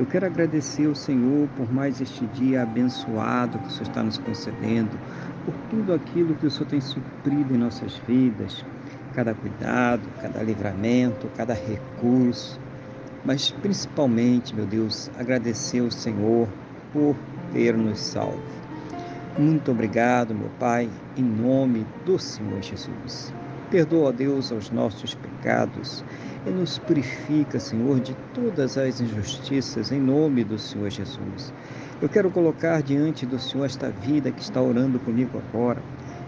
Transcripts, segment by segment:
eu quero agradecer ao Senhor por mais este dia abençoado que o Senhor está nos concedendo, por tudo aquilo que o Senhor tem suprido em nossas vidas, cada cuidado, cada livramento, cada recurso, mas principalmente, meu Deus, agradecer ao Senhor por ter nos salvo. Muito obrigado, meu Pai, em nome do Senhor Jesus. Perdoa, Deus, os nossos pecados e nos purifica, Senhor, de todas as injustiças, em nome do Senhor Jesus. Eu quero colocar diante do Senhor esta vida que está orando comigo agora,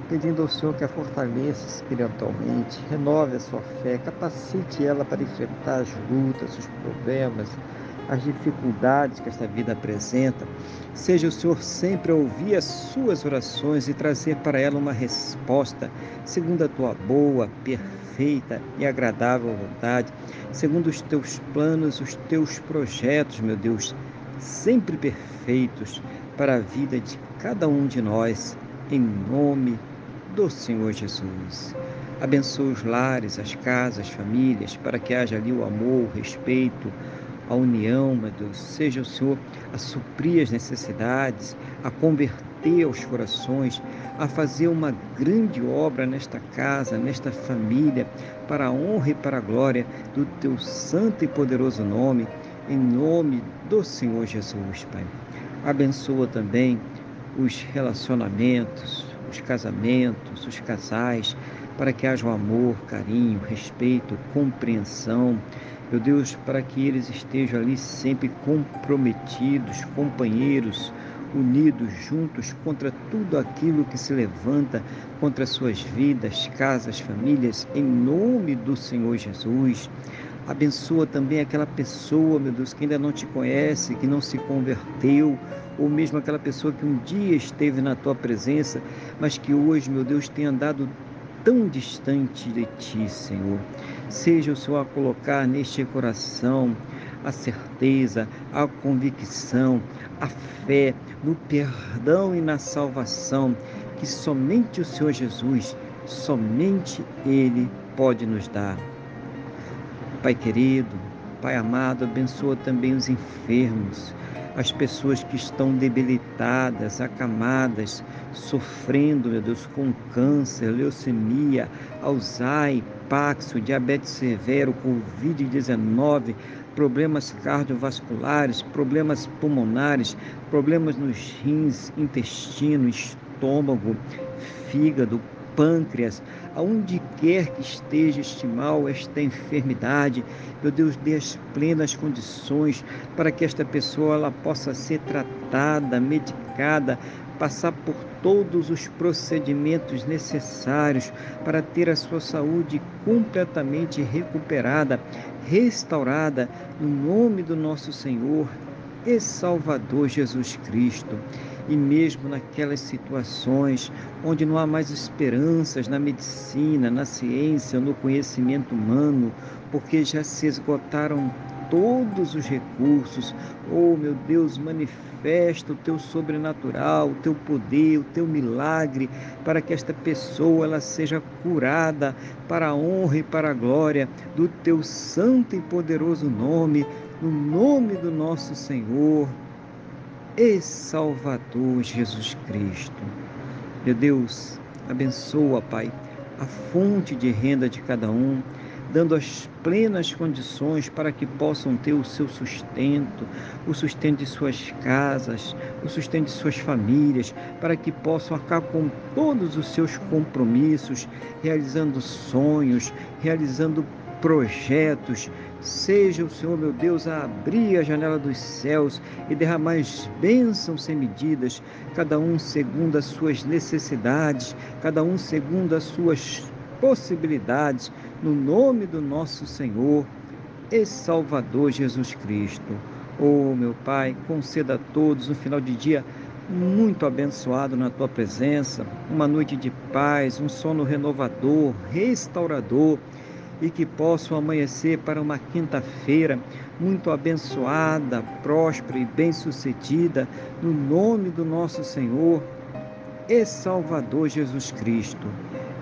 pedindo ao Senhor que a fortaleça espiritualmente, renove a sua fé, capacite ela para enfrentar as lutas, os problemas, as dificuldades que esta vida apresenta. Seja o Senhor sempre a ouvir as suas orações e trazer para ela uma resposta, segundo a tua boa, perfeita e agradável vontade, segundo os teus planos, os teus projetos, meu Deus, sempre perfeitos para a vida de cada um de nós, em nome do Senhor Jesus. Abençoa os lares, as casas, as famílias, para que haja ali o amor, o respeito, a união, meu Deus. Seja o Senhor a suprir as necessidades, a converter os corações, a fazer uma grande obra nesta casa, nesta família, para a honra e para a glória do teu santo e poderoso nome, em nome do Senhor Jesus, Pai. Abençoa também os relacionamentos, os casamentos, os casais, para que haja o amor, carinho, respeito, compreensão, meu Deus, para que eles estejam ali sempre comprometidos, companheiros, unidos, juntos contra tudo aquilo que se levanta contra suas vidas, casas, famílias, em nome do Senhor Jesus. Abençoa também aquela pessoa, meu Deus, que ainda não te conhece, que não se converteu, ou mesmo aquela pessoa que um dia esteve na tua presença, mas que hoje, meu Deus, tem andado tão distante de ti, Senhor. Seja o Senhor a colocar neste coração a certeza, a convicção, a fé no perdão e na salvação que somente o Senhor Jesus, somente Ele pode nos dar. Pai querido, Pai amado, abençoa também os enfermos, as pessoas que estão debilitadas, acamadas, sofrendo, meu Deus, com câncer, leucemia, Alzheimer, Paxo, diabetes severo, Covid-19, problemas cardiovasculares, problemas pulmonares, problemas nos rins, intestino, estômago, fígado, pâncreas, aonde quer que esteja este mal, esta enfermidade, meu Deus, dê as plenas condições para que esta pessoa ela possa ser tratada, medicada, passar por todos os procedimentos necessários para ter a sua saúde completamente recuperada, restaurada, no nome do nosso Senhor e Salvador Jesus Cristo e mesmo naquelas situações onde não há mais esperanças na medicina, na ciência, no conhecimento humano, porque já se esgotaram todos os recursos. Oh, meu Deus, manifesta o teu sobrenatural, o teu poder, o teu milagre, para que esta pessoa ela seja curada para a honra e para a glória do teu santo e poderoso nome, no nome do nosso Senhor e Salvador Jesus Cristo. Meu Deus, abençoa, Pai, a fonte de renda de cada um, dando as plenas condições para que possam ter o seu sustento, o sustento de suas casas, o sustento de suas famílias, para que possam arcar com todos os seus compromissos, realizando sonhos, realizando projetos. Seja o Senhor, meu Deus, a abrir a janela dos céus e derramar bênçãos sem medidas, cada um segundo as suas necessidades, cada um segundo as suas possibilidades, no nome do nosso Senhor e Salvador Jesus Cristo. Oh, meu Pai, conceda a todos um final de dia muito abençoado na tua presença, uma noite de paz, um sono renovador, restaurador e que possam amanhecer para uma quinta-feira muito abençoada, próspera e bem-sucedida, no nome do nosso Senhor e Salvador Jesus Cristo.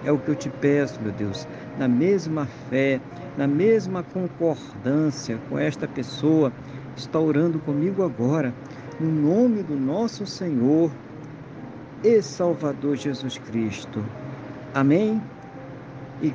É o que eu te peço, meu Deus, na mesma fé, na mesma concordância com esta pessoa que está orando comigo agora, no nome do nosso Senhor e Salvador Jesus Cristo. Amém? E